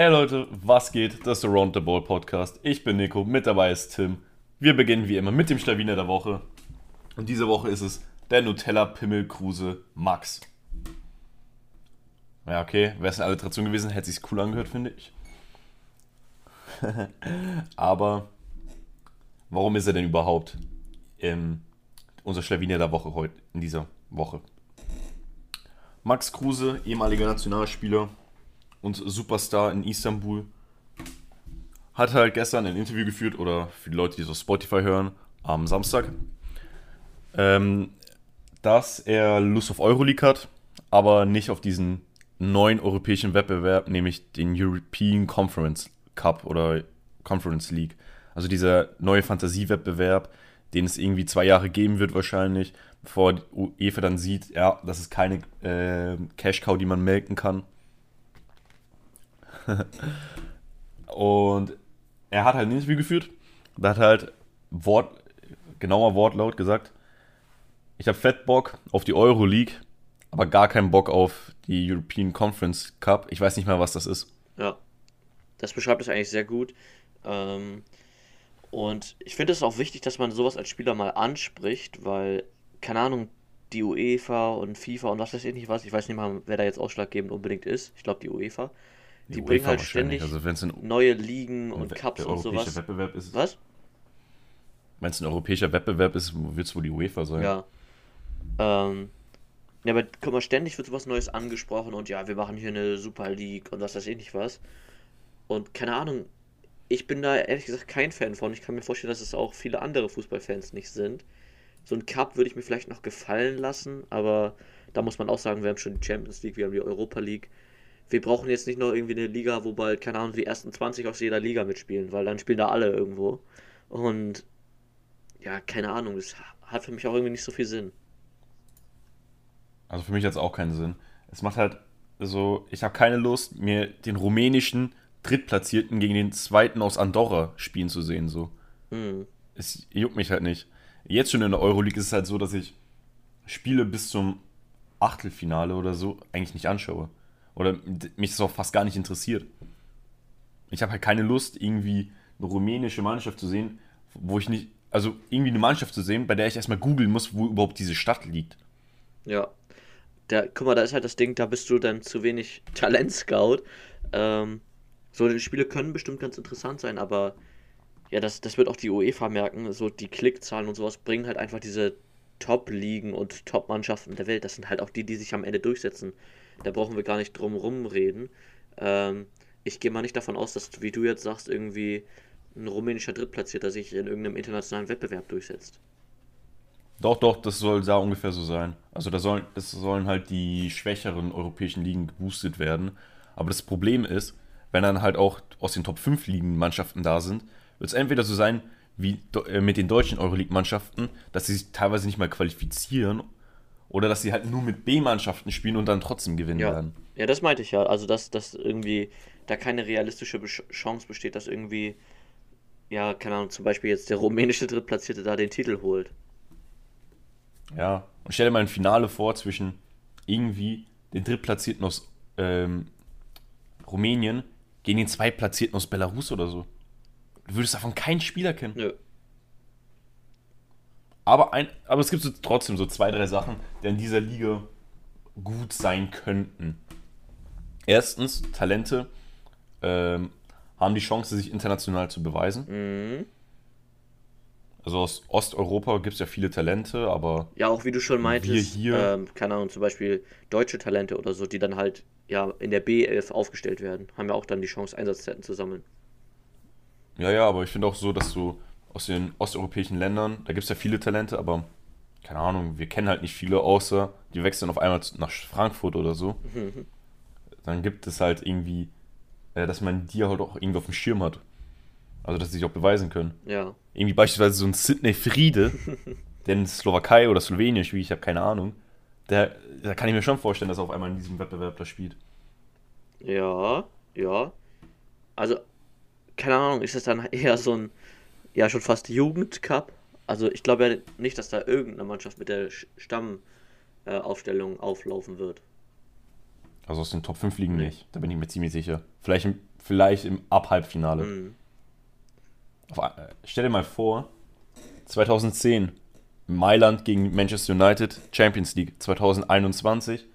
Ey Leute, was geht? Das ist der Round the Ball Podcast. Ich bin Nico, mit dabei ist Tim. Wir beginnen wie immer mit dem Schlawiner der Woche. Und diese Woche ist es der Nutella Pimmel Kruse Max. Ja, okay, wäre es eine Alliteration gewesen, hätte sich's cool angehört, finde ich. Aber warum ist er denn überhaupt ähm, unser Schlawiner der Woche heute, in dieser Woche? Max Kruse, ehemaliger Nationalspieler und Superstar in Istanbul, hat halt gestern ein Interview geführt, oder für die Leute, die so Spotify hören, am Samstag, ähm, dass er Lust auf Euroleague hat, aber nicht auf diesen neuen europäischen Wettbewerb, nämlich den European Conference Cup oder Conference League. Also dieser neue Fantasiewettbewerb, den es irgendwie zwei Jahre geben wird wahrscheinlich, bevor UEFA dann sieht, ja, das ist keine äh, Cash-Cow, die man melken kann. und er hat halt ein Interview geführt, da hat halt Wort, genauer Wortlaut gesagt, ich habe fett Bock auf die Euroleague, aber gar keinen Bock auf die European Conference Cup. Ich weiß nicht mal, was das ist. Ja, das beschreibt es eigentlich sehr gut. Ähm, und ich finde es auch wichtig, dass man sowas als Spieler mal anspricht, weil, keine Ahnung, die UEFA und FIFA und was weiß ich nicht was, ich weiß nicht mal, wer da jetzt ausschlaggebend unbedingt ist. Ich glaube, die UEFA. Die, die bringen halt ständig also, neue Ligen und Cups und sowas. Wettbewerb ist, was? Wenn es ein europäischer Wettbewerb ist, wird es wohl die UEFA sein. Ja. Ähm, ja, aber guck mal, ständig wird sowas Neues angesprochen und ja, wir machen hier eine Super League und was weiß ich nicht was. Und keine Ahnung, ich bin da ehrlich gesagt kein Fan von. Ich kann mir vorstellen, dass es auch viele andere Fußballfans nicht sind. So ein Cup würde ich mir vielleicht noch gefallen lassen, aber da muss man auch sagen, wir haben schon die Champions League, wir haben die Europa League. Wir brauchen jetzt nicht noch irgendwie eine Liga, wo bald, keine Ahnung, die ersten 20 aus jeder Liga mitspielen, weil dann spielen da alle irgendwo. Und ja, keine Ahnung, das hat für mich auch irgendwie nicht so viel Sinn. Also für mich hat es auch keinen Sinn. Es macht halt so, ich habe keine Lust, mir den rumänischen Drittplatzierten gegen den zweiten aus Andorra spielen zu sehen. So. Mhm. Es juckt mich halt nicht. Jetzt schon in der Euroleague ist es halt so, dass ich Spiele bis zum Achtelfinale oder so eigentlich nicht anschaue. Oder mich das auch fast gar nicht interessiert. Ich habe halt keine Lust, irgendwie eine rumänische Mannschaft zu sehen, wo ich nicht, also irgendwie eine Mannschaft zu sehen, bei der ich erstmal googeln muss, wo überhaupt diese Stadt liegt. Ja, da, guck mal, da ist halt das Ding, da bist du dann zu wenig Talent-Scout. Ähm, so, die Spiele können bestimmt ganz interessant sein, aber ja, das, das wird auch die UEFA merken. So, die Klickzahlen und sowas bringen halt einfach diese Top-Ligen und Top-Mannschaften der Welt. Das sind halt auch die, die sich am Ende durchsetzen. Da brauchen wir gar nicht drum rumreden. Ähm, ich gehe mal nicht davon aus, dass, wie du jetzt sagst, irgendwie ein rumänischer Drittplatzierter sich in irgendeinem internationalen Wettbewerb durchsetzt. Doch, doch, das soll da ungefähr so sein. Also da sollen, das sollen halt die schwächeren europäischen Ligen geboostet werden. Aber das Problem ist, wenn dann halt auch aus den Top 5 Ligen Mannschaften da sind, wird es entweder so sein wie äh, mit den deutschen Euroleague-Mannschaften, dass sie sich teilweise nicht mal qualifizieren oder dass sie halt nur mit B-Mannschaften spielen und dann trotzdem gewinnen ja. werden. Ja, das meinte ich ja. Also, dass, dass irgendwie da keine realistische Chance besteht, dass irgendwie, ja, keine Ahnung, zum Beispiel jetzt der rumänische Drittplatzierte da den Titel holt. Ja, und stell dir mal ein Finale vor zwischen irgendwie den Drittplatzierten aus ähm, Rumänien gegen den Zweitplatzierten aus Belarus oder so. Du würdest davon keinen Spieler kennen. Nö. Aber, ein, aber es gibt so trotzdem so zwei, drei Sachen, die in dieser Liga gut sein könnten. Erstens, Talente ähm, haben die Chance, sich international zu beweisen. Mhm. Also aus Osteuropa gibt es ja viele Talente, aber. Ja, auch wie du schon meintest, hier, ähm, keine Ahnung, zum Beispiel deutsche Talente oder so, die dann halt ja in der B11 aufgestellt werden, haben ja auch dann die Chance, Einsatzzeiten zu sammeln. Ja, ja, aber ich finde auch so, dass du aus den osteuropäischen Ländern, da gibt es ja viele Talente, aber keine Ahnung, wir kennen halt nicht viele, außer die wechseln auf einmal nach Frankfurt oder so. Mhm. Dann gibt es halt irgendwie, äh, dass man die halt auch irgendwie auf dem Schirm hat. Also, dass sie sich auch beweisen können. Ja. Irgendwie beispielsweise so ein Sidney Friede, der in Slowakei oder Slowenien spielt, ich habe keine Ahnung. Der, da kann ich mir schon vorstellen, dass er auf einmal in diesem Wettbewerb da spielt. Ja, ja. Also, keine Ahnung, ist das dann eher so ein, ja, schon fast Jugendcup? Also, ich glaube ja nicht, dass da irgendeine Mannschaft mit der Stammaufstellung äh, auflaufen wird. Also aus den Top 5 liegen nee. nicht, da bin ich mir ziemlich sicher. Vielleicht ein vielleicht im Ab-Halbfinale. Mhm. Äh, Stell dir mal vor, 2010 Mailand gegen Manchester United Champions League. 2021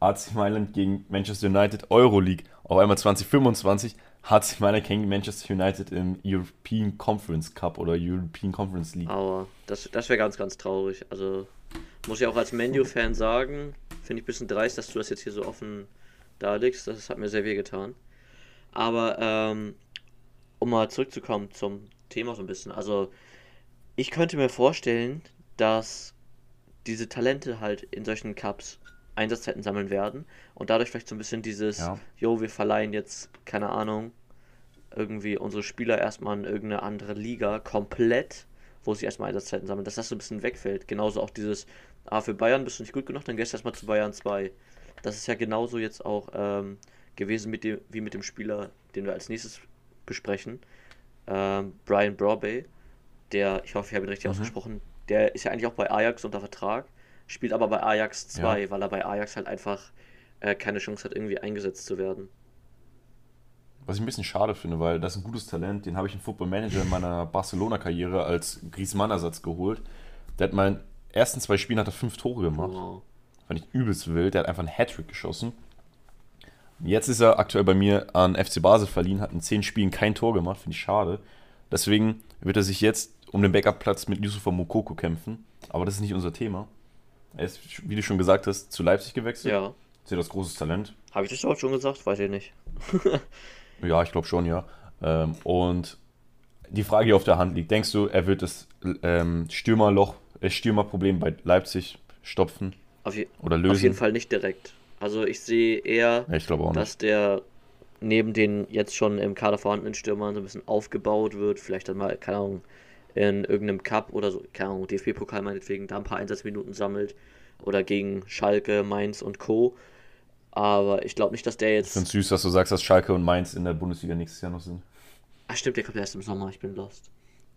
AC Mailand gegen Manchester United Euroleague. Auf einmal 2025 AC Mailand gegen Manchester United im European Conference Cup oder European Conference League. Aber das, das wäre ganz, ganz traurig. Also muss ich auch als Menu-Fan sagen, finde ich ein bisschen dreist, dass du das jetzt hier so offen darlegst. Das hat mir sehr weh getan. Aber ähm, um mal zurückzukommen zum Thema so ein bisschen. Also ich könnte mir vorstellen, dass diese Talente halt in solchen Cups Einsatzzeiten sammeln werden und dadurch vielleicht so ein bisschen dieses, Ja. jo, wir verleihen jetzt, keine Ahnung, irgendwie unsere Spieler erstmal in irgendeine andere Liga komplett, wo sie erstmal Einsatzzeiten sammeln, dass das so ein bisschen wegfällt. Genauso auch dieses, ah, für Bayern bist du nicht gut genug, dann gehst du erstmal zu Bayern 2. Das ist ja genauso jetzt auch ähm, gewesen mit dem, wie mit dem Spieler, den wir als nächstes besprechen. Ähm, Brian Broadway, der, ich hoffe, ich habe ihn richtig Mhm. ausgesprochen, der ist ja eigentlich auch bei Ajax unter Vertrag, spielt aber bei Ajax 2, Ja. weil er bei Ajax halt einfach äh, keine Chance hat, irgendwie eingesetzt zu werden. Was ich ein bisschen schade finde, weil das ist ein gutes Talent. Den habe ich im Football Manager in meiner Barcelona-Karriere als Griezmann-Ersatz geholt. Der hat meinen ersten zwei Spielen hat er fünf Tore gemacht. Wow. Fand ich übelst wild. Der hat einfach einen Hattrick geschossen. Jetzt ist er aktuell bei mir an FC Basel verliehen, hat in zehn Spielen kein Tor gemacht, finde ich schade. Deswegen wird er sich jetzt um den Backup-Platz mit Yusufa Mokoko kämpfen. Aber das ist nicht unser Thema. Er ist, wie du schon gesagt hast, zu Leipzig gewechselt. Ja. Ist ja das großes Talent. Habe ich das überhaupt schon gesagt? Weiß ich nicht. Ja, ich glaube schon, ja. Ähm, und die Frage, die auf der Hand liegt, denkst du, er wird das ähm, Stürmerloch, äh, Stürmerproblem bei Leipzig stopfen Auf, je oder lösen? auf jeden Fall nicht direkt. Also ich sehe eher, Ja, ich nicht. dass der neben den jetzt schon im Kader vorhandenen Stürmern so ein bisschen aufgebaut wird. Vielleicht dann mal, keine Ahnung, in irgendeinem Cup oder so, keine Ahnung, DFB-Pokal meinetwegen, da ein paar Einsatzminuten sammelt. Oder gegen Schalke, Mainz und Co. Aber ich glaube nicht, dass der Ich jetzt. finde es süß, dass du sagst, dass Schalke und Mainz in der Bundesliga nächstes Jahr noch sind. Ach stimmt, der kommt erst im Sommer, ich bin lost.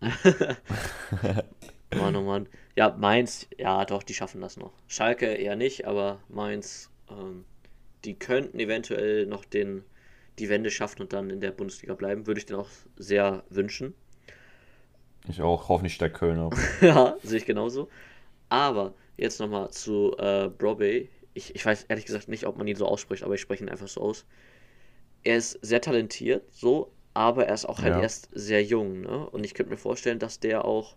Mann, oh Mann. Ja, Mainz, ja doch, die schaffen das noch. Schalke eher nicht, aber Mainz, ähm, die könnten eventuell noch den, die Wende schaffen und dann in der Bundesliga bleiben. Würde ich denen auch sehr wünschen. Ich auch. Hoffentlich steigt Köln ab. ja, sehe ich genauso. Aber jetzt nochmal zu äh, Broby. Ich, ich weiß ehrlich gesagt nicht, ob man ihn so ausspricht, aber ich spreche ihn einfach so aus. Er ist sehr talentiert, so, aber er ist auch halt Ja. erst sehr jung, ne? Und ich könnte mir vorstellen, dass der auch,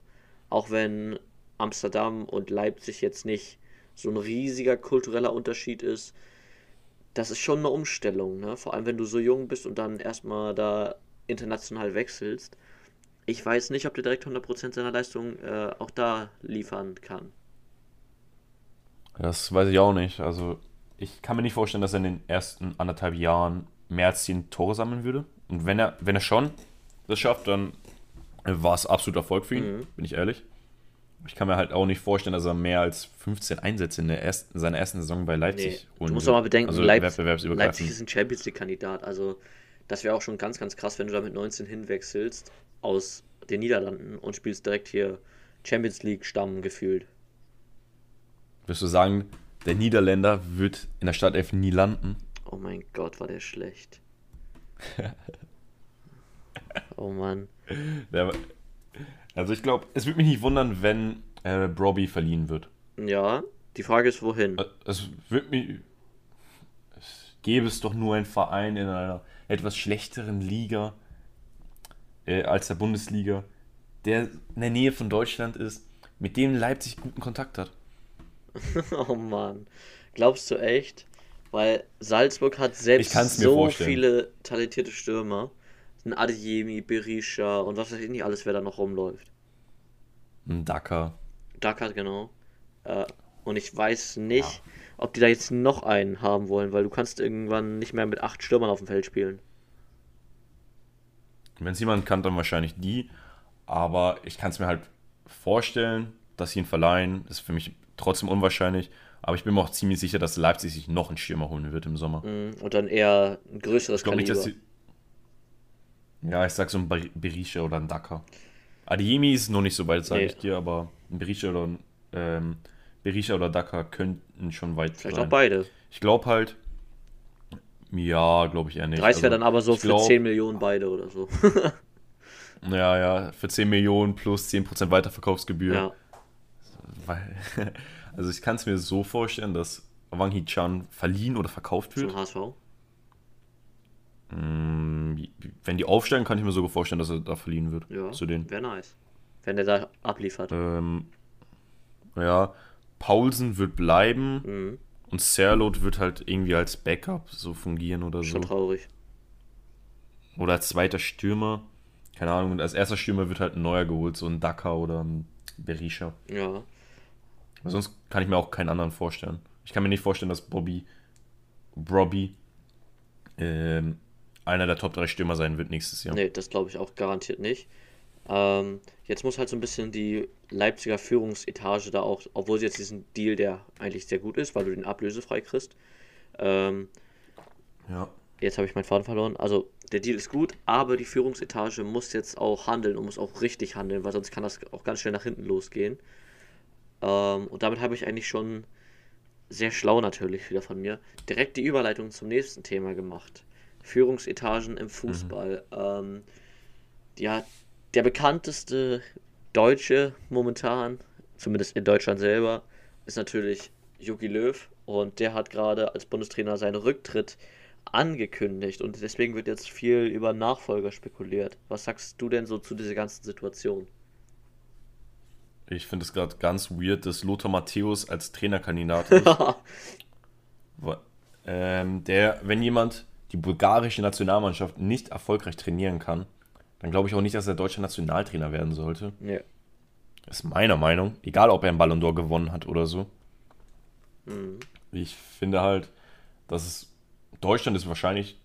auch wenn Amsterdam und Leipzig jetzt nicht so ein riesiger kultureller Unterschied ist, das ist schon eine Umstellung, ne? Vor allem, wenn du so jung bist und dann erstmal da international wechselst. Ich weiß nicht, ob der direkt 100% seiner Leistung äh, auch da liefern kann. Das weiß ich auch nicht. Also, ich kann mir nicht vorstellen, dass er in den ersten anderthalb Jahren mehr als 10 Tore sammeln würde. Und wenn er, wenn er schon das schafft, dann war es absolut Erfolg für ihn, Mhm. bin ich ehrlich. Ich kann mir halt auch nicht vorstellen, dass er mehr als 15 Einsätze in, der ersten, in seiner ersten Saison bei Nee, Leipzig du holen musst wird. doch mal bedenken, also Leip wettbewerbsübergreifend. Leipzig ist ein Champions League-Kandidat. Also, das wäre auch schon ganz, ganz krass, wenn du da mit 19 hinwechselst aus den Niederlanden und spielst direkt hier Champions League-Stamm gefühlt. Würdest du sagen, der Niederländer wird in der Startelf nie landen? Oh mein Gott, war der schlecht. oh Mann. Der, also ich glaube, es würde mich nicht wundern, wenn äh, Broby verliehen wird. Ja, die Frage ist, wohin? Äh, Es wird mich. Es gäbe es doch nur einen Verein in einer etwas schlechteren Liga äh, als der Bundesliga, der in der Nähe von Deutschland ist, mit dem Leipzig guten Kontakt hat. Oh Mann. Glaubst du echt? Weil Salzburg hat selbst so vorstellen. viele talentierte Stürmer. Ein Adeyemi, Berisha und was weiß ich nicht alles, wer da noch rumläuft. Ein Dakar. Dakar, genau. Äh, und ich weiß nicht, ob die da jetzt noch einen haben wollen, weil du kannst irgendwann nicht mehr mit acht Stürmern auf dem Feld spielen. Wenn es jemand kann, dann wahrscheinlich die. Aber ich kann es mir halt vorstellen, dass sie ihn verleihen. Ist für mich trotzdem unwahrscheinlich. Aber ich bin mir auch ziemlich sicher, dass Leipzig sich noch einen Stürmer holen wird im Sommer. Mm, Und dann eher ein größeres Ich glaube nicht, Kaliber. dass sie. Ja, ich sag so ein Ber- Berisha oder ein Dakar. Adiemi ist noch nicht so weit, sage Nee. ich dir, aber ein Berisha oder ein ähm, Berisha oder Dakar könnten schon weit Vielleicht sein. auch beide. Ich glaube halt, Ja, glaube ich eher nicht. 30 wäre Also, dann aber so für glaub- 10 Millionen beide oder so. Ja, ja, für 10 Millionen plus 10% Weiterverkaufsgebühr. ja. Weil, also ich kann es mir so vorstellen, dass Wang Hee-chan verliehen oder verkauft Zum wird. HSV. Mm, Wenn die aufsteigen, kann ich mir sogar vorstellen, dass er da verliehen wird. Ja. Zu denen. Wäre nice. Wenn der da abliefert. Ähm, ja, Paulsen wird bleiben Mhm. Und Serlot wird halt irgendwie als Backup so fungieren oder so. Schon traurig. Oder als zweiter Stürmer. Keine Ahnung, und als erster Stürmer wird halt ein neuer geholt, so ein Daka oder ein Berisha. Ja. Aber sonst kann ich mir auch keinen anderen vorstellen. Ich kann mir nicht vorstellen, dass Bobby, Bobby, ähm, einer der Top 3 Stürmer sein wird nächstes Jahr. Nee, das glaube ich auch garantiert nicht. Ähm, jetzt muss halt so ein bisschen die Leipziger Führungsetage da auch, obwohl sie jetzt diesen Deal, der eigentlich sehr gut ist, weil du den ablösefrei kriegst. Ähm, Ja. jetzt habe ich meinen Faden verloren. Also der Deal ist gut, aber die Führungsetage muss jetzt auch handeln und muss auch richtig handeln, weil sonst kann das auch ganz schnell nach hinten losgehen. Ähm, und damit habe ich eigentlich schon sehr schlau natürlich wieder von mir direkt die Überleitung zum nächsten Thema gemacht. Führungsetagen im Fußball. Ähm, ja, der bekannteste Deutsche momentan, zumindest in Deutschland selber, ist natürlich Jogi Löw und der hat gerade als Bundestrainer seinen Rücktritt angekündigt und deswegen wird jetzt viel über Nachfolger spekuliert. Was sagst du denn so zu dieser ganzen Situation? Ich finde es gerade ganz weird, dass Lothar Matthäus als Trainerkandidat ist. Ähm, der, wenn jemand die bulgarische Nationalmannschaft nicht erfolgreich trainieren kann, dann glaube ich auch nicht, dass er deutscher Nationaltrainer werden sollte. nee. Das ist meiner Meinung. Egal, ob er einen Ballon d'Or gewonnen hat oder so. Mhm. Ich finde halt, dass es Deutschland ist wahrscheinlich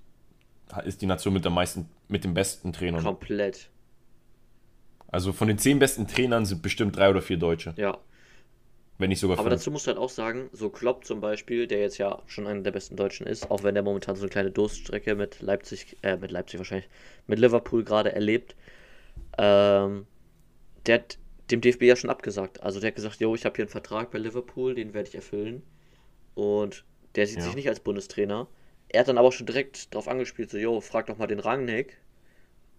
ist die Nation mit der meisten, mit den besten Trainern. Komplett. Also von den zehn besten Trainern sind bestimmt drei oder vier Deutsche, Ja. Wenn nicht sogar Aber fünf. dazu musst du halt auch sagen, so Klopp zum Beispiel, der jetzt ja schon einer der besten Deutschen ist, auch wenn der momentan so eine kleine Durststrecke mit Leipzig, äh, mit Leipzig wahrscheinlich, mit Liverpool gerade erlebt, ähm, der hat dem DFB ja schon abgesagt. Also der hat gesagt, jo, ich habe hier einen Vertrag bei Liverpool, den werde ich erfüllen. Und der sieht Ja. sich nicht als Bundestrainer. Er hat dann aber auch schon direkt darauf angespielt, so, jo, frag doch mal den Rangnick.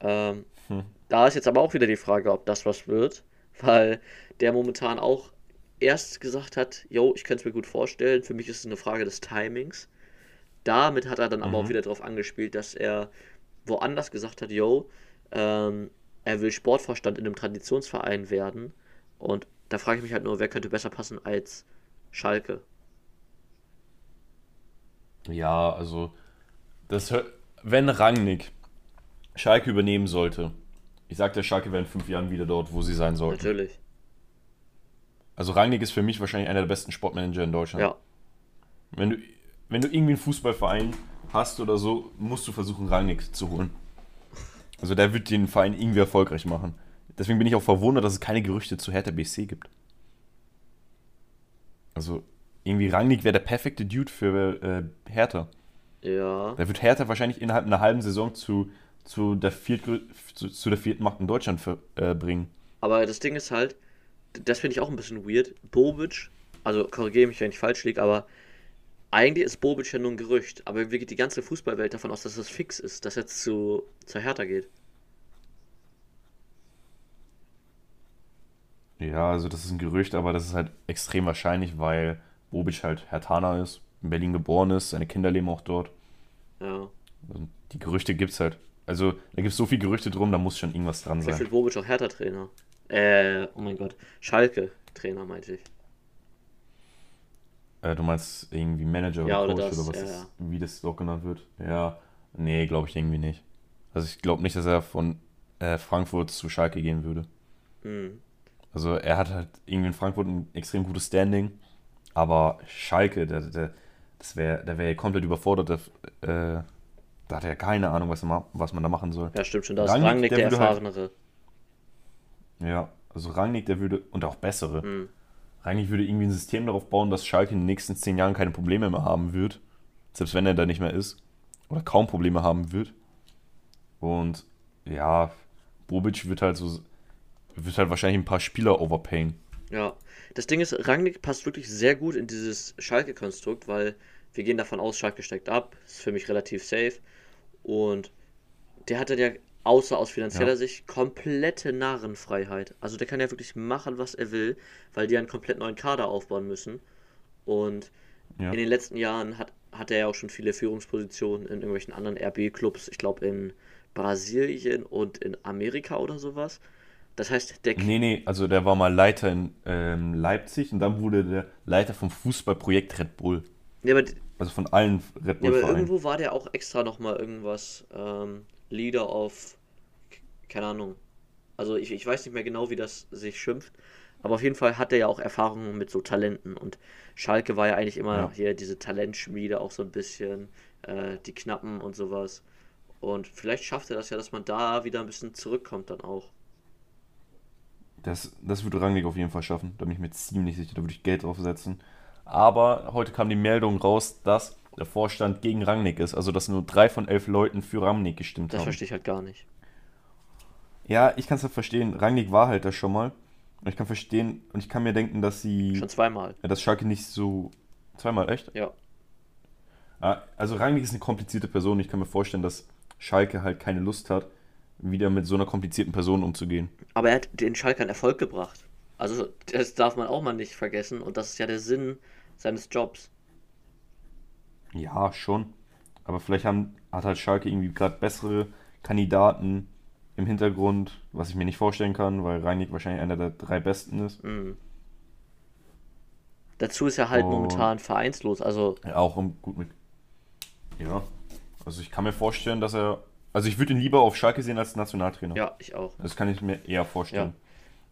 Ähm, Hm. Da ist jetzt aber auch wieder die Frage, ob das was wird, weil der momentan auch erst gesagt hat, yo, ich könnte es mir gut vorstellen, für mich ist es eine Frage des Timings. Damit hat er dann aber Mhm. auch wieder darauf angespielt, dass er woanders gesagt hat, yo, ähm, er will Sportvorstand in einem Traditionsverein werden. Und da frage ich mich halt nur, wer könnte besser passen als Schalke? Ja, also das, wenn Rangnick Schalke übernehmen sollte, ich sagte, Schalke wäre in fünf Jahren wieder dort, wo sie sein sollten. Natürlich. Also Rangnick ist für mich wahrscheinlich einer der besten Sportmanager in Deutschland. Ja, Wenn du, wenn du irgendwie einen Fußballverein hast oder so, musst du versuchen, Rangnick zu holen. Also der wird den Verein irgendwie erfolgreich machen. Deswegen bin ich auch verwundert, dass es keine Gerüchte zu Hertha BC gibt. Also irgendwie Rangnick wäre der perfekte Dude für äh, Hertha. ja. Der wird Hertha wahrscheinlich innerhalb einer halben Saison zu, zu, der, Viertgrö zu, zu der vierten Macht in Deutschland für, äh, bringen. Aber das Ding ist halt, das finde ich auch ein bisschen weird. Bobic, also korrigiere mich, wenn ich falsch liege, aber eigentlich ist Bobic ja nur ein Gerücht. Aber wie geht die ganze Fußballwelt davon aus, dass das fix ist, dass er jetzt zu, zur Hertha geht? Ja, also das ist ein Gerücht, aber das ist halt extrem wahrscheinlich, weil Bobic halt Hertaner ist, in Berlin geboren ist, seine Kinder leben auch dort. Ja. Also die Gerüchte gibt's halt. Also da gibt's so viele Gerüchte drum, da muss schon irgendwas dran Vielleicht sein. wird Bobic auch Hertha-Trainer. Äh, oh mein Gott. Schalke-Trainer, meinte ich. Äh, du meinst irgendwie Manager Ja, oder oder Coach das, oder was ja, das, wie das auch genannt wird. Ja, nee, glaube ich irgendwie nicht. Also ich glaube nicht, dass er von äh, Frankfurt zu Schalke gehen würde. Hm. Also er hat halt irgendwie in Frankfurt ein extrem gutes Standing, aber Schalke, der, der, das wär, der wäre komplett überfordert. Der, äh, da hat er keine Ahnung, was, er ma was man da machen soll. Ja, stimmt schon. Da ist Rangnick, Rangnick der der, halt- Erfahrenere. Ja, also Rangnick, der würde, und auch bessere. Hm. Rangnick würde irgendwie ein System darauf bauen, dass Schalke in den nächsten zehn Jahren keine Probleme mehr haben wird. Selbst wenn er da nicht mehr ist. Oder kaum Probleme haben wird. Und ja, Bobic wird halt so, wird halt wahrscheinlich ein paar Spieler overpayen. Ja, das Ding ist, Rangnick passt wirklich sehr gut in dieses Schalke-Konstrukt, weil wir gehen davon aus, Schalke steigt ab, ist für mich relativ safe. Und der hat dann ja, außer aus finanzieller Ja. Sicht, komplette Narrenfreiheit. Also der kann ja wirklich machen, was er will, weil die einen komplett neuen Kader aufbauen müssen. Und Ja. in den letzten Jahren hat, hat er ja auch schon viele Führungspositionen in irgendwelchen anderen RB-Clubs, ich glaube in Brasilien und in Amerika oder sowas. Das heißt, der Nee, nee, also der war mal Leiter in ähm, Leipzig und dann wurde der Leiter vom Fußballprojekt Red Bull. ja, aber Also von allen Red Ja, aber irgendwo war der auch extra nochmal irgendwas, ähm, Leader of, keine Ahnung. Also ich, ich weiß nicht mehr genau, wie das sich schimpft, aber auf jeden Fall hat er ja auch Erfahrungen mit so Talenten und Schalke war ja eigentlich immer Ja. hier diese Talentschmiede auch so ein bisschen, äh, die Knappen und sowas. Und vielleicht schafft er das ja, dass man da wieder ein bisschen zurückkommt dann auch. Das, das würde Rangnick auf jeden Fall schaffen. Da bin ich mir ziemlich sicher. Da würde ich Geld drauf setzen. Aber heute kam die Meldung raus, dass der Vorstand gegen Rangnick ist. Also, dass nur drei von elf Leuten für Rangnick gestimmt Das haben. verstehe ich halt gar nicht. Ja, ich kann es halt verstehen. Rangnick war halt da schon mal. Und ich kann verstehen und ich kann mir denken, dass sie. Schon zweimal. Ja, dass Schalke nicht so. Zweimal, echt? Ja. Ja, also Rangnick ist eine komplizierte Person. Ich kann mir vorstellen, dass Schalke halt keine Lust hat, wieder mit so einer komplizierten Person umzugehen. Aber er hat den Schalkern Erfolg gebracht. Also das darf man auch mal nicht vergessen und das ist ja der Sinn seines Jobs. Ja, schon. Aber vielleicht haben, hat halt Schalke irgendwie gerade bessere Kandidaten im Hintergrund, was ich mir nicht vorstellen kann, weil Rangnick wahrscheinlich einer der drei besten ist. Mhm. Dazu ist er halt Und- momentan vereinslos. Also Ja, auch um, gut mit. Ja. Also ich kann mir vorstellen, dass er. Also ich würde ihn lieber auf Schalke sehen als Nationaltrainer. ja, ich auch. Das kann ich mir eher vorstellen. Ja.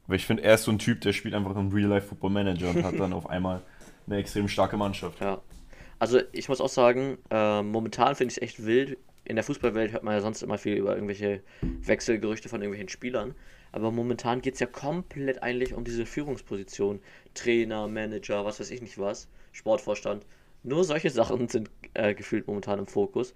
Weil ich finde, er ist so ein Typ, der spielt einfach im Real-Life Football Manager und hat dann auf einmal eine extrem starke Mannschaft. Ja. Also ich muss auch sagen, äh, momentan finde ich es echt wild. In der Fußballwelt hört man ja sonst immer viel über irgendwelche Wechselgerüchte von irgendwelchen Spielern. Aber momentan geht es ja komplett eigentlich um diese Führungsposition. Trainer, Manager, was weiß ich nicht was, Sportvorstand. Nur solche Sachen sind äh, gefühlt momentan im Fokus.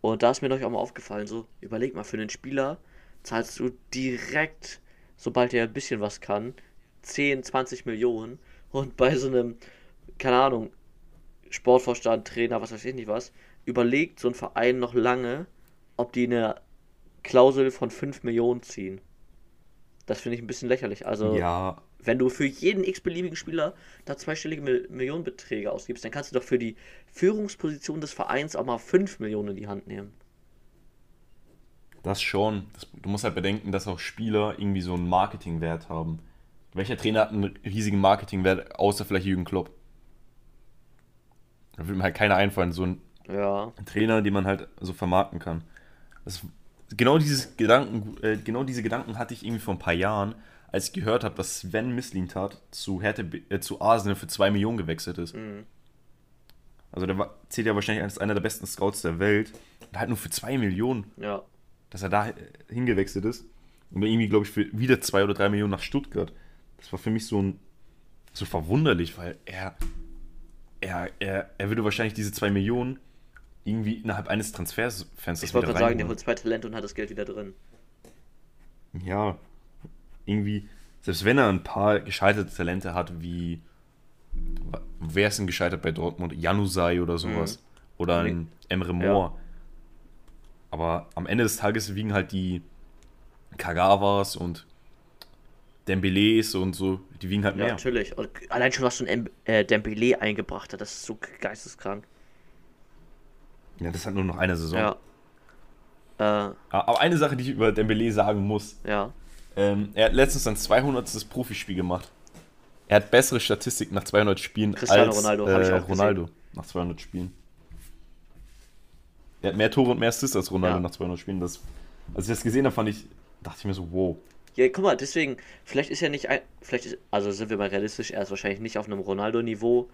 Und da ist mir neulich auch mal aufgefallen, so, überleg mal, für einen Spieler zahlst du direkt, sobald er ein bisschen was kann, 10, 20 Millionen. Und bei so einem, keine Ahnung, Sportvorstand, Trainer, was weiß ich nicht was, überlegt so ein Verein noch lange, ob die eine Klausel von 5 Millionen ziehen. Das finde ich ein bisschen lächerlich. Also, Ja, wenn du für jeden x-beliebigen Spieler da zweistellige Mil Millionenbeträge ausgibst, dann kannst du doch für die Führungsposition des Vereins auch mal 5 Millionen in die Hand nehmen. das schon. Das, du musst halt bedenken, dass auch Spieler irgendwie so einen Marketingwert haben. Welcher Trainer hat einen riesigen Marketingwert, außer vielleicht Jürgen Klopp? Da würde mir halt keiner einfallen, so ein Ja, Trainer, den man halt so vermarkten kann. Das, genau, dieses Gedanken, äh, genau diese Gedanken hatte ich irgendwie vor ein paar Jahren, als ich gehört habe, dass Sven Mislintat zu, B- äh, zu Arsenal für 2 Millionen gewechselt ist. mhm. Also der war, zählt ja wahrscheinlich als einer der besten Scouts der Welt. Und halt nur für 2 Millionen, ja. dass er da äh, hingewechselt ist. Und dann irgendwie, glaube ich, für wieder 2 oder 3 Millionen nach Stuttgart. Das war für mich so ein so verwunderlich, weil er, er, er, er würde wahrscheinlich diese 2 Millionen irgendwie innerhalb eines Transferfensters Ich wollte gerade sagen, der holt zwei Talente und hat das Geld wieder drin. Ja, irgendwie, selbst wenn er ein paar gescheiterte Talente hat, wie, wer ist denn gescheitert bei Dortmund? Janusai oder sowas. Oder ein Emre Moore. Aber am Ende des Tages wiegen halt die Kagawas und Dembélés und so, die wiegen halt Ja, mehr. natürlich. Und allein schon, was so ein äh, Dembele eingebracht hat, das ist so geisteskrank. Ja, das hat nur noch eine Saison. Ja. Äh, Aber eine Sache, die ich über Dembélé sagen muss, ja. ähm, er hat letztens sein 200. Profispiel gemacht. Er hat bessere Statistik nach 200 Spielen Cristiano als Ronaldo, äh. Ronaldo nach 200 Spielen. Er hat mehr Tore und mehr Assists als Ronaldo Ja. nach 200 Spielen. Das, als ich das gesehen habe, fand ich, dachte ich mir so, wow. Ja, guck mal, deswegen, vielleicht ist er nicht ein, vielleicht ist, also sind wir mal realistisch, er ist wahrscheinlich nicht auf einem Ronaldo-Niveau,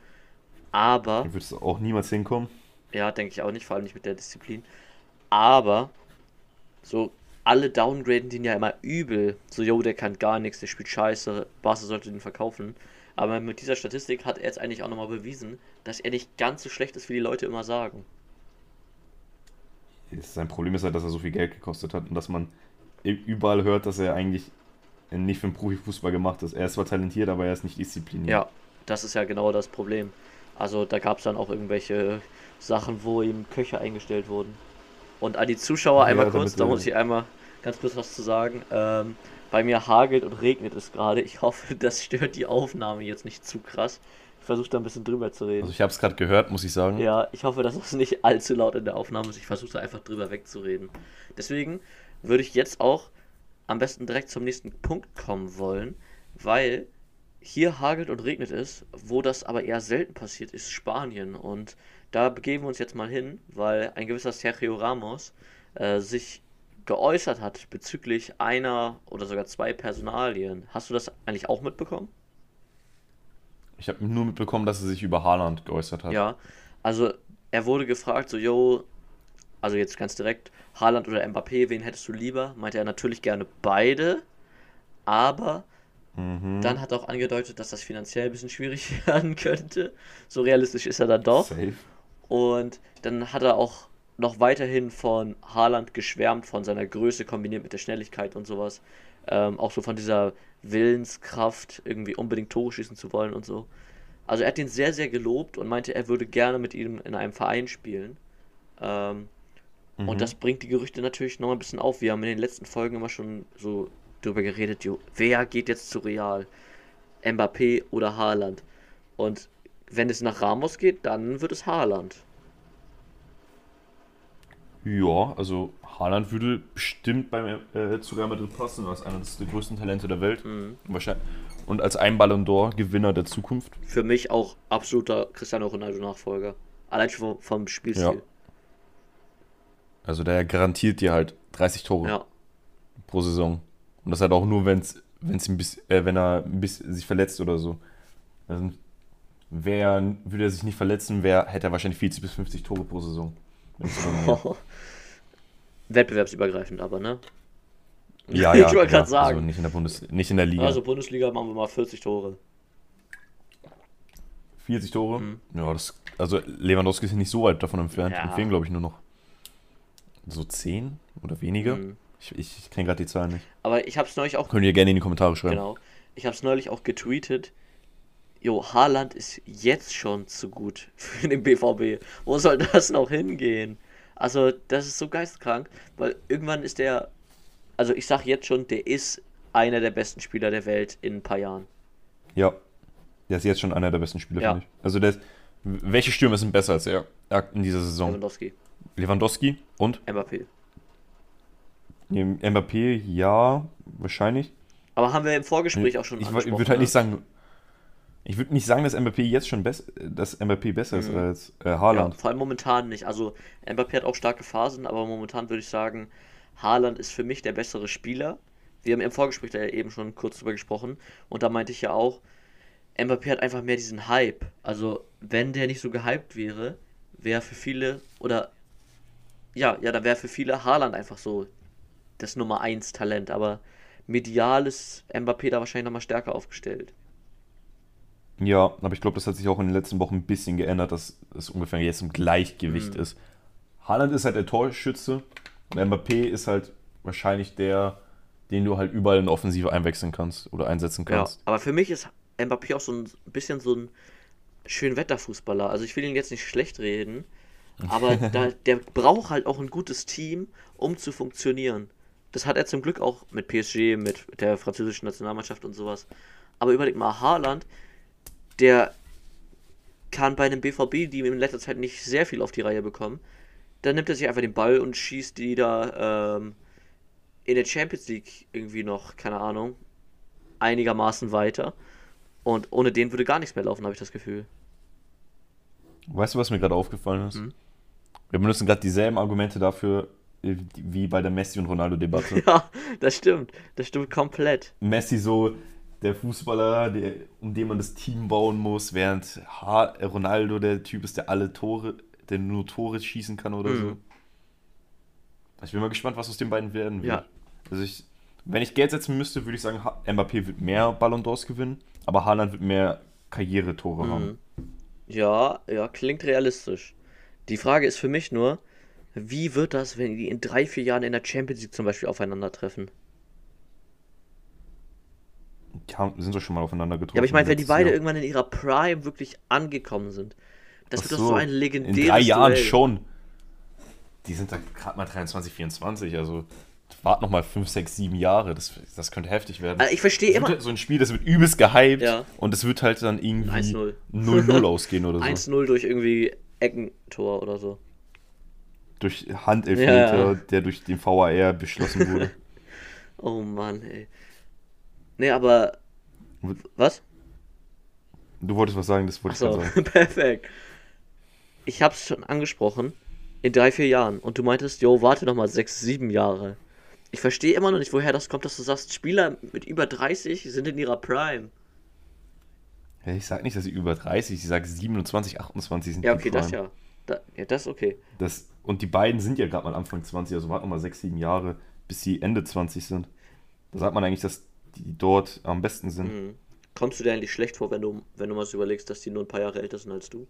aber, Er wird es auch niemals hinkommen. ja, denke ich auch nicht, vor allem nicht mit der Disziplin, aber, so, alle downgraden den ja immer übel, so, yo, der kann gar nichts, der spielt scheiße, Barca sollte den verkaufen, aber mit dieser Statistik hat er jetzt eigentlich auch nochmal bewiesen, dass er nicht ganz so schlecht ist, wie die Leute immer sagen. Sein Problem ist halt, dass er so viel Geld gekostet hat und dass man überall hört, dass er eigentlich nicht für den Profifußball gemacht ist. Er ist zwar talentiert, aber er ist nicht diszipliniert. Ja, das ist ja genau das Problem. Also da gab es dann auch irgendwelche Sachen, wo ihm Köche eingestellt wurden. Und an die Zuschauer einmal Ja, kurz, da muss ich einmal ganz kurz was zu sagen. Ähm, bei mir hagelt und regnet es gerade. Ich hoffe, das stört die Aufnahme jetzt nicht zu krass. Ich versuche da ein bisschen drüber zu reden. Also ich habe es gerade gehört, muss ich sagen. Ja, ich hoffe, dass es nicht allzu laut in der Aufnahme ist. Ich versuche da einfach drüber wegzureden. Deswegen würde ich jetzt auch am besten direkt zum nächsten Punkt kommen wollen, weil hier hagelt und regnet es, wo das aber eher selten passiert, ist Spanien. Und da begeben wir uns jetzt mal hin, weil ein gewisser Sergio Ramos äh, sich geäußert hat bezüglich einer oder sogar zwei Personalien. Hast du das eigentlich auch mitbekommen? Ich habe nur mitbekommen, dass er sich über Haaland geäußert hat. Ja, also er wurde gefragt, so, yo, also jetzt ganz direkt, Haaland oder Mbappé, wen hättest du lieber? Meinte er natürlich gerne beide, aber Mhm. dann hat er auch angedeutet, dass das finanziell ein bisschen schwierig werden könnte. So realistisch ist er dann doch. Safe. Und dann hat er auch noch weiterhin von Haaland geschwärmt, von seiner Größe kombiniert mit der Schnelligkeit und sowas. Ähm, auch so von dieser Willenskraft, irgendwie unbedingt Tore schießen zu wollen und so. Also er hat ihn sehr, sehr gelobt und meinte, er würde gerne mit ihm in einem Verein spielen. Ähm, Mhm. Und das bringt die Gerüchte natürlich noch ein bisschen auf. Wir haben in den letzten Folgen immer schon so drüber geredet, jo, wer geht jetzt zu Real? Mbappé oder Haaland? Und wenn es nach Ramos geht, dann wird es Haaland. Ja, also Haaland würde bestimmt beim äh, zu Real Madrid passen, als eines der größten Talente der Welt. Mhm. Wahrscheinlich. Und als ein Ballon d'Or Gewinner der Zukunft. Für mich auch absoluter Cristiano Ronaldo Nachfolger. Allein schon vom, vom Spielstil. Ja. Also der garantiert dir halt 30 Tore Ja. pro Saison. Und das halt auch nur, wenn's, wenn's ein bisschen, äh, wenn er ein bisschen sich verletzt oder so. Also, wär, würde er sich nicht verletzen, wär, hätte er wahrscheinlich 40 bis 50 Tore pro Saison. Wettbewerbsübergreifend aber, ne? ja, ja. ich wollte ja, gerade sagen. Also nicht in der Bundes nicht in der Liga. Also Bundesliga machen wir mal 40 Tore. 40 Tore. Mhm. Ja, das, also Lewandowski ist nicht so weit davon entfernt. Ja. Empfehlen, glaube ich, nur noch so 10 oder weniger. Mhm. Ich, ich, ich kenne gerade die Zahlen nicht. Aber ich habe es neulich auch Könnt ihr gerne in die Kommentare schreiben. Genau. Ich habe es neulich auch getweetet. Jo, Haaland ist jetzt schon zu gut für den BVB. Wo soll das noch hingehen? Also, das ist so geistkrank, weil irgendwann ist der, also ich sag jetzt schon, der ist einer der besten Spieler der Welt in ein paar Jahren. Ja. Der ist jetzt schon einer der besten Spieler, Ja. finde ich. Also der ist, welche Stürmer sind besser als er in dieser Saison? Lewandowski, Lewandowski und Mbappé. Mbappé, ja, wahrscheinlich. Aber haben wir im Vorgespräch auch schon ich ich würde halt nicht sagen, ich würde nicht sagen, dass Mbappé jetzt schon besser, dass Mbappé besser ist Mhm. als äh, Ja, Haaland. vor allem momentan nicht. Also Mbappé hat auch starke Phasen, aber momentan würde ich sagen, Haaland ist für mich der bessere Spieler. Wir haben im Vorgespräch da ja eben schon kurz drüber gesprochen und da meinte ich ja auch, Mbappé hat einfach mehr diesen Hype. Also wenn der nicht so gehypt wäre, wäre für viele oder ja, ja, dann wäre für viele Haaland einfach so das Nummer 1 Talent, aber medial ist Mbappé da wahrscheinlich nochmal stärker aufgestellt. Ja, aber ich glaube, das hat sich auch in den letzten Wochen ein bisschen geändert, dass es ungefähr jetzt im Gleichgewicht Mhm. ist. Haaland ist halt der Torschütze und Mbappé ist halt wahrscheinlich der, den du halt überall in Offensive einwechseln kannst oder einsetzen Ja, kannst. aber für mich ist Mbappé auch so ein bisschen so ein Schönwetterfußballer. Also ich will ihn jetzt nicht schlecht reden, aber da, der braucht halt auch ein gutes Team, um zu funktionieren. Das hat er zum Glück auch mit PSG, mit der französischen Nationalmannschaft und sowas. Aber überleg mal, Haaland, der kann bei einem BVB, die in letzter Zeit nicht sehr viel auf die Reihe bekommen, dann nimmt er sich einfach den Ball und schießt die da ähm, in der Champions League irgendwie noch, keine Ahnung, einigermaßen weiter. Und ohne den würde gar nichts mehr laufen, habe ich das Gefühl. Weißt du, was mir gerade aufgefallen ist? Mhm. Wir benutzen gerade dieselben Argumente dafür, äh, wie bei der Messi- und Ronaldo-Debatte. Ja, das stimmt. Das stimmt komplett. Messi so der Fußballer, der, um den man das Team bauen muss, während ha Ronaldo der Typ ist, der alle Tore, der nur Tore schießen kann oder Mhm. so. Ich bin mal gespannt, was aus den beiden werden wird. Ja. Also ich, wenn ich Geld setzen müsste, würde ich sagen, Mbappé wird mehr Ballon d'Ors gewinnen, aber Haaland wird mehr Karrieretore Mhm. haben. Ja, ja, klingt realistisch. Die Frage ist für mich nur, wie wird das, wenn die in drei, vier Jahren in der Champions League zum Beispiel aufeinandertreffen? die haben, sind doch schon mal aufeinander getroffen. Ja, aber ich meine, wenn die beide Jahr. irgendwann in ihrer Prime wirklich angekommen sind, das Ach wird doch so ein legendäres In drei Jahren Duell. schon. Die sind da gerade mal 23, 24, also wart noch mal 5, 6, 7 Jahre. Das, das könnte heftig werden. Also ich verstehe immer. halt so ein Spiel, das wird übelst gehypt Ja. und es wird halt dann irgendwie 1-0. 0-0 ausgehen oder so. 1-0 durch irgendwie Eckentor oder so. Durch Handelfmeter, Ja, der durch den VAR beschlossen wurde. Oh Mann, ey. Nee, aber. Was? Du wolltest was sagen, das wollte ich Achso, gerade sagen. perfekt. Ich hab's schon angesprochen. In drei, vier Jahren. Und du meintest, yo, warte noch mal sechs, sieben Jahre. Ich verstehe immer noch nicht, woher das kommt, dass du sagst, Spieler mit über 30 sind in ihrer Prime. Ja, ich sag nicht, dass sie über 30, ich sage 27, 28 sind Ja, okay, das ja. Da, ja, das okay. Das, und die beiden sind ja gerade mal Anfang 20, also warten mal 6, 7 Jahre, bis sie Ende 20 sind. Da sagt man eigentlich, dass die dort am besten sind. Mhm. Kommst du dir eigentlich schlecht vor, wenn du, wenn du mal so überlegst, dass die nur ein paar Jahre älter sind als du?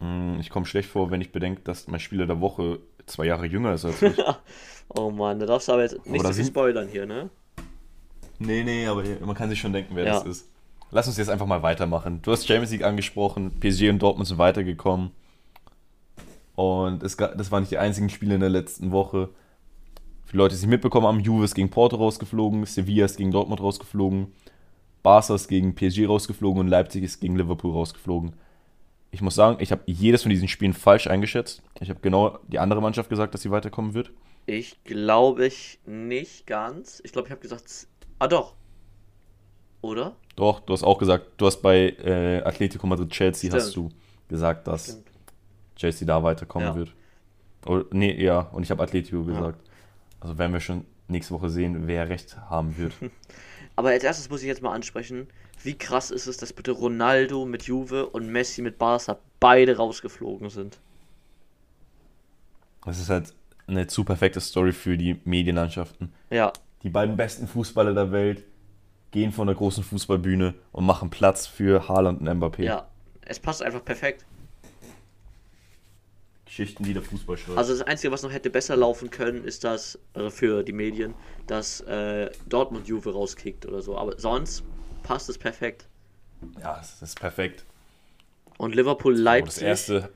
Mm, Ich komme schlecht vor, wenn ich bedenke, dass mein Spieler der Woche zwei Jahre jünger ist als ich. oh Mann, da darfst du aber jetzt nicht da so viel spoilern hier, ne? nee, nee, aber man kann sich schon denken, wer Ja. das ist. Lass uns jetzt einfach mal weitermachen. Du hast Champions League angesprochen, PSG und Dortmund sind weitergekommen. Und es, das waren nicht die einzigen Spiele in der letzten Woche. Für Leute, die es mitbekommen haben, Juve ist gegen Porto rausgeflogen, Sevilla ist gegen Dortmund rausgeflogen, Barca ist gegen PSG rausgeflogen und Leipzig ist gegen Liverpool rausgeflogen. Ich muss sagen, ich habe jedes von diesen Spielen falsch eingeschätzt. Ich habe genau die andere Mannschaft gesagt, dass sie weiterkommen wird. Ich glaube ich nicht ganz. Ich glaube, ich habe gesagt. Ah, doch. Oder? Doch, du hast auch gesagt, du hast bei äh, Atletico Madrid Chelsea Stimmt. hast du gesagt, dass Stimmt. Chelsea da weiterkommen Ja. wird. Oder, nee, ja, und ich habe Atletico gesagt. Also werden wir schon nächste Woche sehen, wer recht haben wird. Aber als erstes muss ich jetzt mal ansprechen, wie krass ist es, dass bitte Ronaldo mit Juve und Messi mit Barca beide rausgeflogen sind. Das ist halt eine zu perfekte Story für die Medienlandschaften. Ja, Die beiden besten Fußballer der Welt gehen von der großen Fußballbühne und machen Platz für Haaland und Mbappé. ja. Es passt einfach perfekt. Geschichten, die der Fußball schreibt. Also das Einzige, was noch hätte besser laufen können, ist das, also für die Medien, dass äh, Dortmund Juve rauskickt oder so. Aber sonst passt es perfekt. ja, das ist perfekt. Und Liverpool Oh, das Leipzig. erste.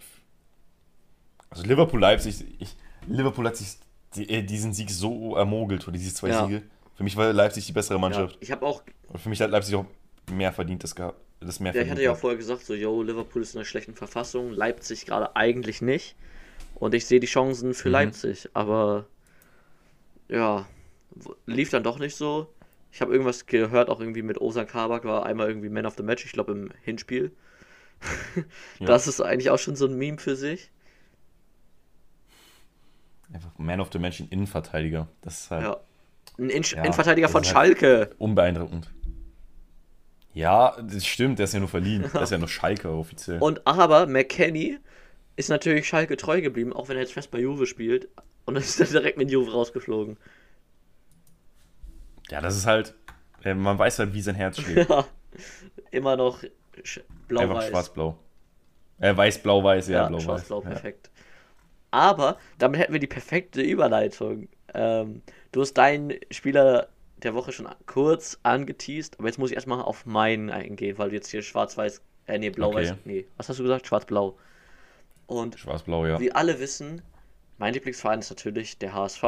Also Liverpool Leipzig, ich, Liverpool hat sich die, äh, diesen Sieg so ermogelt oder diese zwei Ja. Siege. Für mich war Leipzig die bessere ja, Mannschaft. ich habe auch, Und für mich hat Leipzig auch mehr verdient, das gehabt. Das mehr ja, ich hatte ja auch vorher gesagt, so, yo, Liverpool ist in einer schlechten Verfassung, Leipzig gerade eigentlich nicht. Und ich sehe die Chancen für Mhm. Leipzig, aber ja, lief dann doch nicht so. Ich habe irgendwas gehört, auch irgendwie mit Osan Kabak war einmal irgendwie Man of the Match, ich glaube im Hinspiel. Ja. Das ist eigentlich auch schon so ein Meme für sich. Einfach Man of the Match, ein Innenverteidiger. Das ist halt Ja. Ein In Ja, Innenverteidiger von halt- Schalke. unbeeindruckend. Ja, das stimmt, der ist ja nur verliehen. Der ist ja nur Schalke offiziell. Und aber McKenny ist natürlich Schalke treu geblieben, auch wenn er jetzt fest bei Juve spielt. Und dann ist er direkt mit Juve rausgeflogen. Ja, das ist halt. äh, Man weiß halt, wie sein Herz schlägt. Ja. Immer noch sch- Einfach blau-weiß. schwarz-blau. Äh, weiß-blau-weiß, ja, Ja, blau-weiß. schwarz-blau, ja. perfekt. Aber damit hätten wir die perfekte Überleitung. Ähm, du hast deinen Spieler der Woche schon kurz angeteased, aber jetzt muss ich erstmal auf meinen eingehen, weil du jetzt hier schwarz-weiß, äh, nee, blau-weiß, Okay. nee, was hast du gesagt? Schwarz-blau. Und Schwarz-blau, ja. wie alle wissen, mein Lieblingsverein ist natürlich der HSV.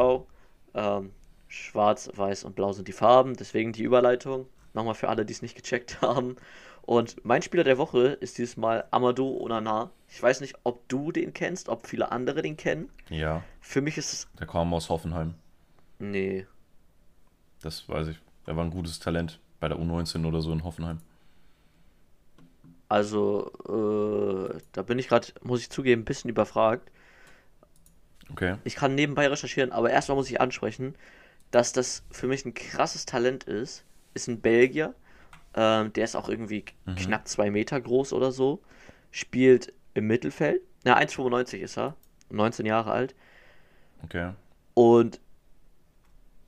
Ähm, Schwarz, Weiß und Blau sind die Farben, deswegen die Überleitung. Nochmal für alle, die es nicht gecheckt haben. Und mein Spieler der Woche ist dieses Mal Amadou Onana. Ich weiß nicht, ob du den kennst, ob viele andere den kennen. Ja, Für mich ist es. der kam aus Hoffenheim. Nee. Das weiß ich. Er war ein gutes Talent bei der U19 oder so in Hoffenheim. Also, äh, da bin ich gerade, muss ich zugeben, ein bisschen überfragt. Okay. Ich kann nebenbei recherchieren, aber erstmal muss ich ansprechen, dass das für mich ein krasses Talent ist. Ist ein Belgier. Ähm, der ist auch irgendwie Mhm. knapp zwei Meter groß oder so. Spielt im Mittelfeld. Na, 1,95 ist er. 19 Jahre alt. Okay. Und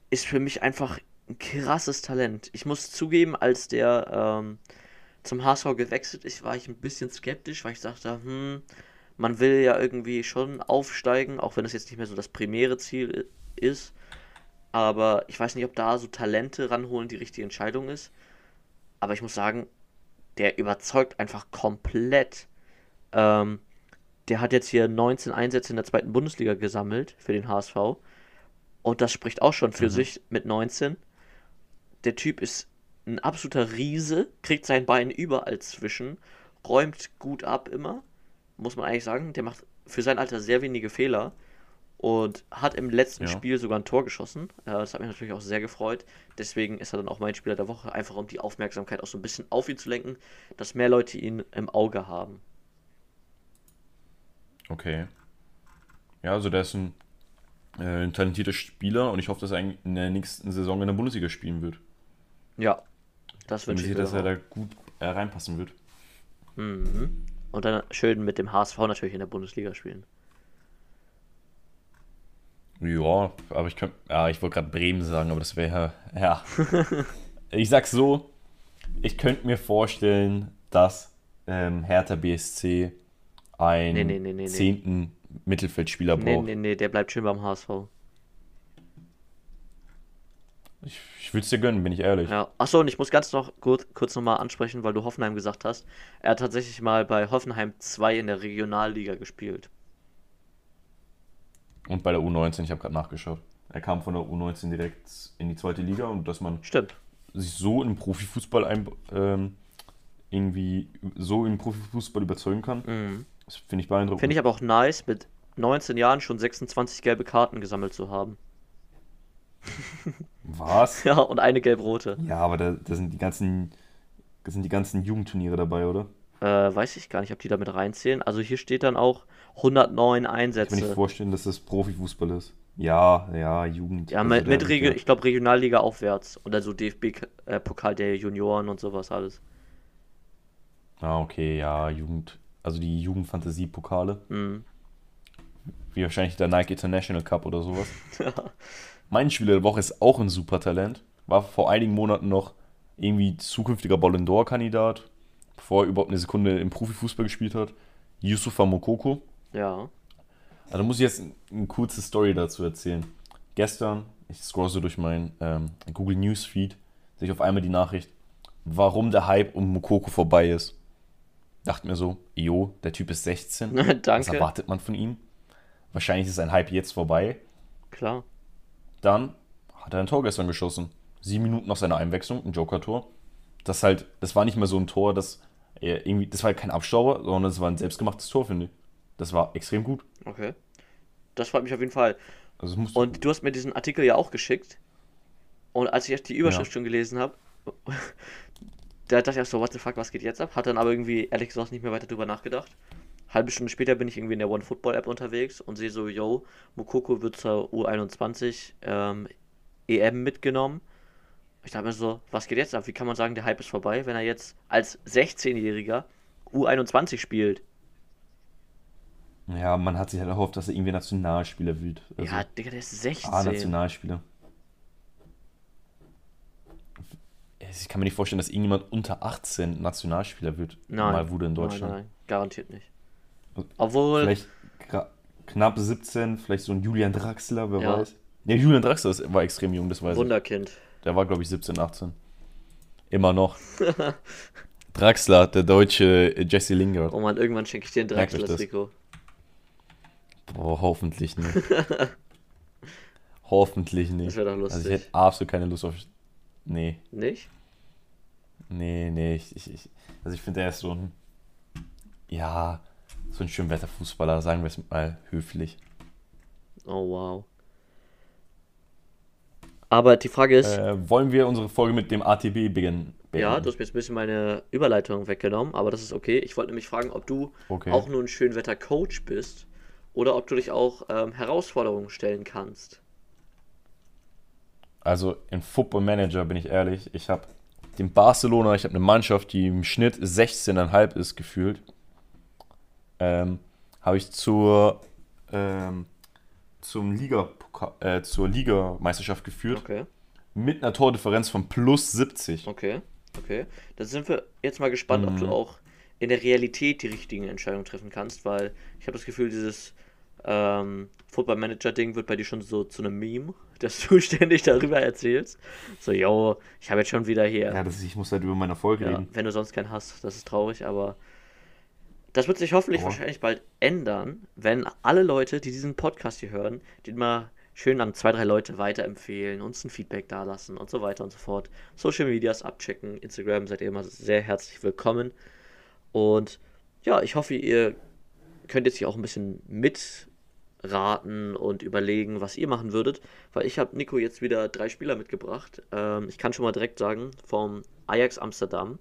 ist für mich einfach ein krasses Talent. Ich muss zugeben, als der ähm, zum HSV gewechselt ist, war ich ein bisschen skeptisch, weil ich dachte, hm, man will ja irgendwie schon aufsteigen, auch wenn es jetzt nicht mehr so das primäre Ziel ist. aber ich weiß nicht, ob da so Talente ranholen die richtige Entscheidung ist. Aber ich muss sagen, der überzeugt einfach komplett. Ähm, der hat jetzt hier 19 Einsätze in der zweiten Bundesliga gesammelt für den HSV. Und das spricht auch schon für Mhm. sich mit 19. Der Typ ist ein absoluter Riese, kriegt sein Bein überall zwischen, räumt gut ab immer, muss man eigentlich sagen. Der macht für sein Alter sehr wenige Fehler und hat im letzten Ja. Spiel sogar ein Tor geschossen. Äh, Das hat mich natürlich auch sehr gefreut. Deswegen ist er dann auch mein Spieler der Woche, einfach um die Aufmerksamkeit auch so ein bisschen auf ihn zu lenken, dass mehr Leute ihn im Auge haben. Okay. Ja, also der ist ein, äh, ein talentierter Spieler und ich hoffe, dass er in der nächsten Saison in der Bundesliga spielen wird. Ja, das wünsche ich ich sehe, mir. dass er da gut äh, reinpassen wird. Mhm. Und dann schön mit dem HSV natürlich in der Bundesliga spielen. Ja, aber ich könnte. Ja, ich wollte gerade Bremen sagen, aber das wäre. Ja. ich sag's so: Ich könnte mir vorstellen, dass ähm, Hertha BSC einen Nee, nee, nee, nee, nee. zehnten Mittelfeldspieler Nee, braucht. nee, nee, der bleibt schön beim HSV. Ich, ich würde es dir gönnen, bin ich ehrlich. Ja. Achso, und ich muss ganz noch kurz, kurz nochmal ansprechen, weil du Hoffenheim gesagt hast. Er hat tatsächlich mal bei Hoffenheim 2 in der Regionalliga gespielt. Und bei der U19, ich habe gerade nachgeschaut. Er kam von der U19 direkt in die zweite Liga und dass man Stimmt. sich so in Profifußball ein, ähm, irgendwie so in Profifußball überzeugen kann, Mhm. das finde ich beeindruckend. Finde ich aber auch nice, mit 19 Jahren schon 26 gelbe Karten gesammelt zu haben. Was? Ja, und eine gelb-rote. Ja, aber da, da sind die ganzen, da sind die ganzen Jugendturniere dabei, oder? Äh, weiß ich gar nicht, ob die damit reinzählen. Also hier steht dann auch 109 Ich kann mir nicht Einsätze. vorstellen, dass das Profifußball ist. Ja, ja, Jugend. Ja, also mit, mit Regio ja- ich glaube Regionalliga aufwärts. Und dann so DFB-Pokal der Junioren und sowas alles. Ah, okay, ja, Jugend. Also die Jugendfantasie-Pokale. Mhm. Wie wahrscheinlich der Nike International Cup oder sowas. Mein Spieler der Woche ist auch ein Supertalent. War vor einigen Monaten noch irgendwie zukünftiger Ballon d'Or-Kandidat, bevor er überhaupt eine Sekunde im Profifußball gespielt hat. Yusufa Mokoko. Ja. Also muss ich jetzt ein- eine kurze Story dazu erzählen. Gestern, ich scroll so durch mein ähm, Google Newsfeed, sehe ich auf einmal die Nachricht, warum der Hype um Mokoko vorbei ist. Dachte mir so, jo, der Typ ist 16. Was Danke. erwartet man von ihm? Wahrscheinlich ist sein Hype jetzt vorbei. Klar. Dann hat er ein Tor gestern geschossen. Sieben Minuten nach seiner Einwechslung, ein Joker-Tor. Das halt, das war nicht mehr so ein Tor, das er irgendwie, das war kein Abstauber, sondern das war ein selbstgemachtes Tor, finde ich. Das war extrem gut. Okay. Das freut mich auf jeden Fall. Also es Und du hast mir diesen Artikel ja auch geschickt. Und als ich erst die Überschrift Ja. schon gelesen habe, da dachte ich auch so, what the fuck, was geht jetzt ab? Hat dann aber irgendwie, ehrlich gesagt, nicht mehr weiter drüber nachgedacht. Halbe Stunde später bin ich irgendwie in der OneFootball-App unterwegs und sehe so, yo, Mokoko wird zur U21 ähm, EM mitgenommen. Ich dachte mir so, was geht jetzt ab? Wie kann man sagen, der Hype ist vorbei, wenn er jetzt als 16-Jähriger U21 spielt? ja, man hat sich halt erhofft, dass er irgendwie Nationalspieler wird. Also, ja, Digga, der ist 16. Ah, Nationalspieler. Ich kann mir nicht vorstellen, dass irgendjemand unter 18 Nationalspieler wird. Nein. Mal wurde in Deutschland. Nein, nein, garantiert nicht. Obwohl, Vielleicht knapp 17, vielleicht so ein Julian Draxler, wer Ja. weiß. Ja, Julian Draxler ist- war extrem jung, das weiß ich. Wunderkind. Der war, glaube ich, 17, 18. Immer noch. Draxler, der deutsche äh, Jesse Lingard. Oh man, irgendwann schenke ich dir ein. Draxler-Trikot. Boah, hoffentlich nicht. hoffentlich nicht. Das wäre doch Also ich lustig. hätte absolut keine Lust auf. Nee, Nicht? nee, nee. Ich, ich, ich, also ich finde, er ist so ein. Ja, so ein Schönwetterfußballer, sagen wir es mal höflich. Oh wow. Aber die Frage ist, Äh, wollen wir unsere Folge mit dem ATB beginnen? ja, du hast mir jetzt ein bisschen meine Überleitung weggenommen, aber das ist okay. Ich wollte nämlich fragen, ob du Okay. auch nur ein Schönwetter-Coach bist oder ob du dich auch ähm, Herausforderungen stellen kannst. Also in Football Manager bin ich ehrlich, ich habe den Barcelona, ich habe eine Mannschaft, die im Schnitt 16,5 ist gefühlt. Ähm, habe ich zur, ähm, zum Liga, äh, zur Ligameisterschaft geführt Okay, mit einer Tordifferenz von plus 70. okay, okay. Da sind wir jetzt mal gespannt, ob du Mhm. auch in der Realität die richtigen Entscheidungen treffen kannst, weil ich habe das Gefühl, dieses ähm, Football Manager Ding wird bei dir schon so zu einem Meme, dass du ständig darüber erzählst. So, yo, ich habe jetzt schon wieder hier. Ja, das ist, ich muss halt über meinen Erfolg Ja, reden. wenn du sonst keinen hast, das ist traurig, aber das wird sich hoffentlich Oh. wahrscheinlich bald ändern, wenn alle Leute, die diesen Podcast hier hören, den mal schön an zwei, drei Leute weiterempfehlen, uns ein Feedback dalassen und so weiter und so fort. Social Medias abchecken, Instagram seid ihr immer sehr herzlich willkommen. Und ja, ich hoffe, ihr könnt jetzt hier auch ein bisschen mitraten und überlegen, was ihr machen würdet, weil ich habe Nico jetzt wieder drei Spieler mitgebracht. Ähm, ich kann schon mal direkt sagen, vom Ajax Amsterdam.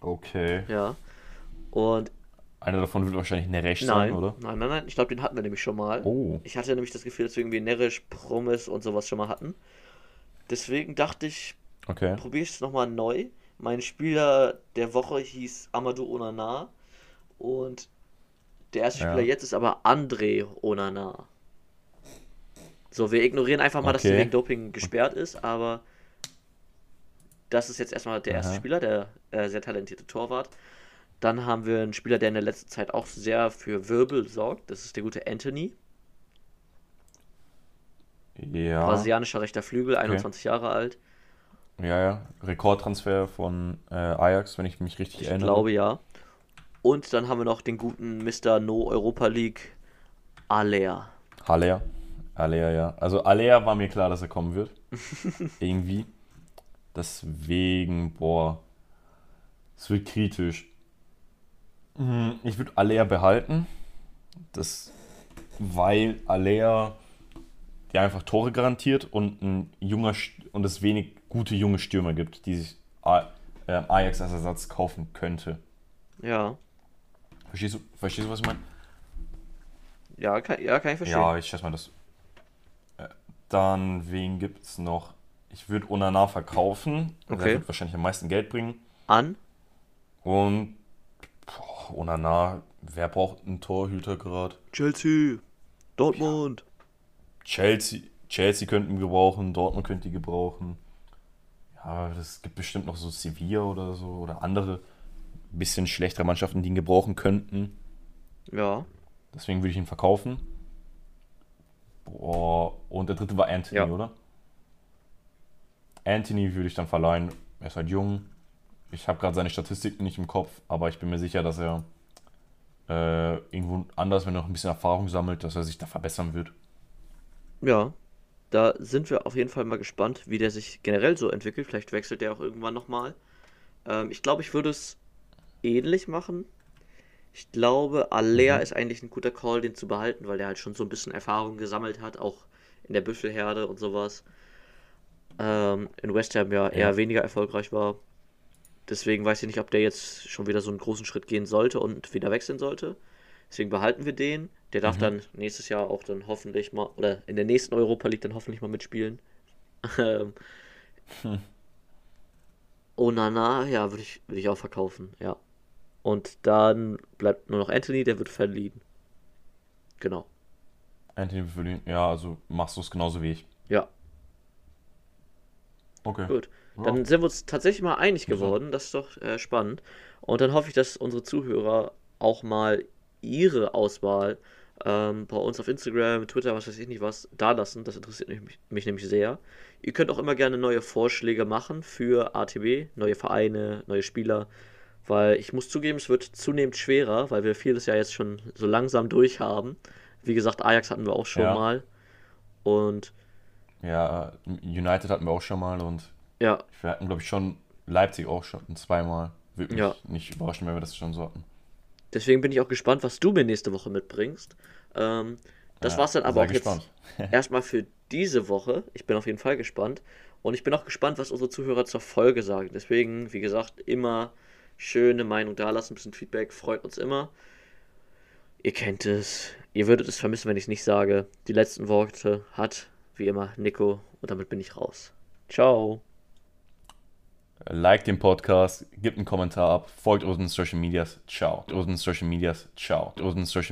Okay. Ja. Und Einer davon wird wahrscheinlich Neresch nein, sein, oder? nein, nein, nein, ich glaube, den hatten wir nämlich schon mal. Oh. Ich hatte nämlich das Gefühl, dass wir irgendwie Nerisch, Promis und sowas schon mal hatten. Deswegen dachte ich, Okay. probiere ich es nochmal neu. Mein Spieler der Woche hieß Amadou Onana und der erste Ja. Spieler jetzt ist aber André Onana. So, wir ignorieren einfach mal, dass er Okay. wegen Doping gesperrt ist, aber das ist jetzt erstmal der erste Aha. Spieler, der äh, sehr talentierte Torwart. Dann haben wir einen Spieler, der in der letzten Zeit auch sehr für Wirbel sorgt. Das ist der gute Anthony, Ja. brasilianischer rechter Flügel, 21 Jahre alt. Ja, ja. Rekordtransfer von äh, Ajax, wenn ich mich richtig Ich erinnere. glaube ja. Und dann haben wir noch den guten Mr. No Europa League, Aller. Haller. Haller, ja. Also Haller war mir klar, dass er kommen wird. Irgendwie. Deswegen, boah. Es wird kritisch. Hm, Ich würde Haller behalten. Das, weil Haller dir einfach Tore garantiert und ein junger und es wenig gute junge Stürmer gibt, die sich A- äh, Ajax als Ersatz kaufen könnte. Ja. Verstehst du, verstehst du was ich meine? Ja, kann, ja, kann ich verstehen. Ja, ich schätze mal das. Äh, Dann, wen gibt es noch? Ich würde Onana verkaufen. Der Okay. wird wahrscheinlich am meisten Geld bringen. An? Und boah, Onana, wer braucht einen Torhüter gerade? Chelsea. Dortmund. Chelsea, Chelsea könnten wir gebrauchen, Dortmund könnte die gebrauchen. Ja, es gibt bestimmt noch so Sevilla oder so oder andere bisschen schlechtere Mannschaften, die ihn gebrauchen könnten. Ja. Deswegen würde ich ihn verkaufen. Boah, und der dritte war Anthony, Ja. oder? Anthony würde ich dann verleihen. Er ist halt jung. Ich habe gerade seine Statistiken nicht im Kopf, aber ich bin mir sicher, dass er äh, irgendwo anders, wenn er noch ein bisschen Erfahrung sammelt, dass er sich da verbessern wird. Ja. Da sind wir auf jeden Fall mal gespannt, wie der sich generell so entwickelt. Vielleicht wechselt der auch irgendwann nochmal. Ähm, ich glaube, ich würde es ähnlich machen. Ich glaube, Aller Mhm. ist eigentlich ein guter Call, den zu behalten, weil der halt schon so ein bisschen Erfahrung gesammelt hat, auch in der Büffelherde und sowas. Ähm, in West Ham ja eher Ja. weniger erfolgreich war. Deswegen weiß ich nicht, ob der jetzt schon wieder so einen großen Schritt gehen sollte und wieder wechseln sollte. Deswegen behalten wir den. Der darf Mhm. dann nächstes Jahr auch dann hoffentlich mal, oder in der nächsten Europa League dann hoffentlich mal mitspielen. Ähm, Hm. Onana, ja, würde ich, würde ich auch verkaufen, ja. Und dann bleibt nur noch Anthony, der wird verliehen. Genau. Anthony würde ihn, ja, also machst du es genauso wie ich. Ja, Okay. gut. Dann sind wir uns tatsächlich mal einig geworden. Das ist doch äh, spannend. Und dann hoffe ich, dass unsere Zuhörer auch mal ihre Auswahl ähm, bei uns auf Instagram, Twitter, was weiß ich nicht was, da lassen. Das interessiert mich, mich nämlich sehr. Ihr könnt auch immer gerne neue Vorschläge machen für ATB, neue Vereine, neue Spieler. Weil ich muss zugeben, es wird zunehmend schwerer, weil wir vieles ja jetzt schon so langsam durchhaben. Wie gesagt, Ajax hatten wir auch schon Ja. mal. Und Ja, United hatten wir auch schon mal und ja, wir hatten, glaube ich, schon Leipzig auch schon zweimal. Würde mich Ja. nicht überraschen, wenn wir das schon so hatten. Deswegen bin ich auch gespannt, was du mir nächste Woche mitbringst. Ähm, das Ja, war's dann aber auch gespannt. jetzt erstmal für diese Woche. Ich bin auf jeden Fall gespannt. Und ich bin auch gespannt, was unsere Zuhörer zur Folge sagen. Deswegen, wie gesagt, immer schöne Meinung dalassen, ein bisschen Feedback, freut uns immer. Ihr kennt es. Ihr würdet es vermissen, wenn ich es nicht sage. Die letzten Worte hat, wie immer, Nico. Und damit bin ich raus. Ciao. Like den Podcast, gebt einen Kommentar ab, folgt unseren Social Medias. Ciao. Unseren Social Medias. Ciao. Unseren Social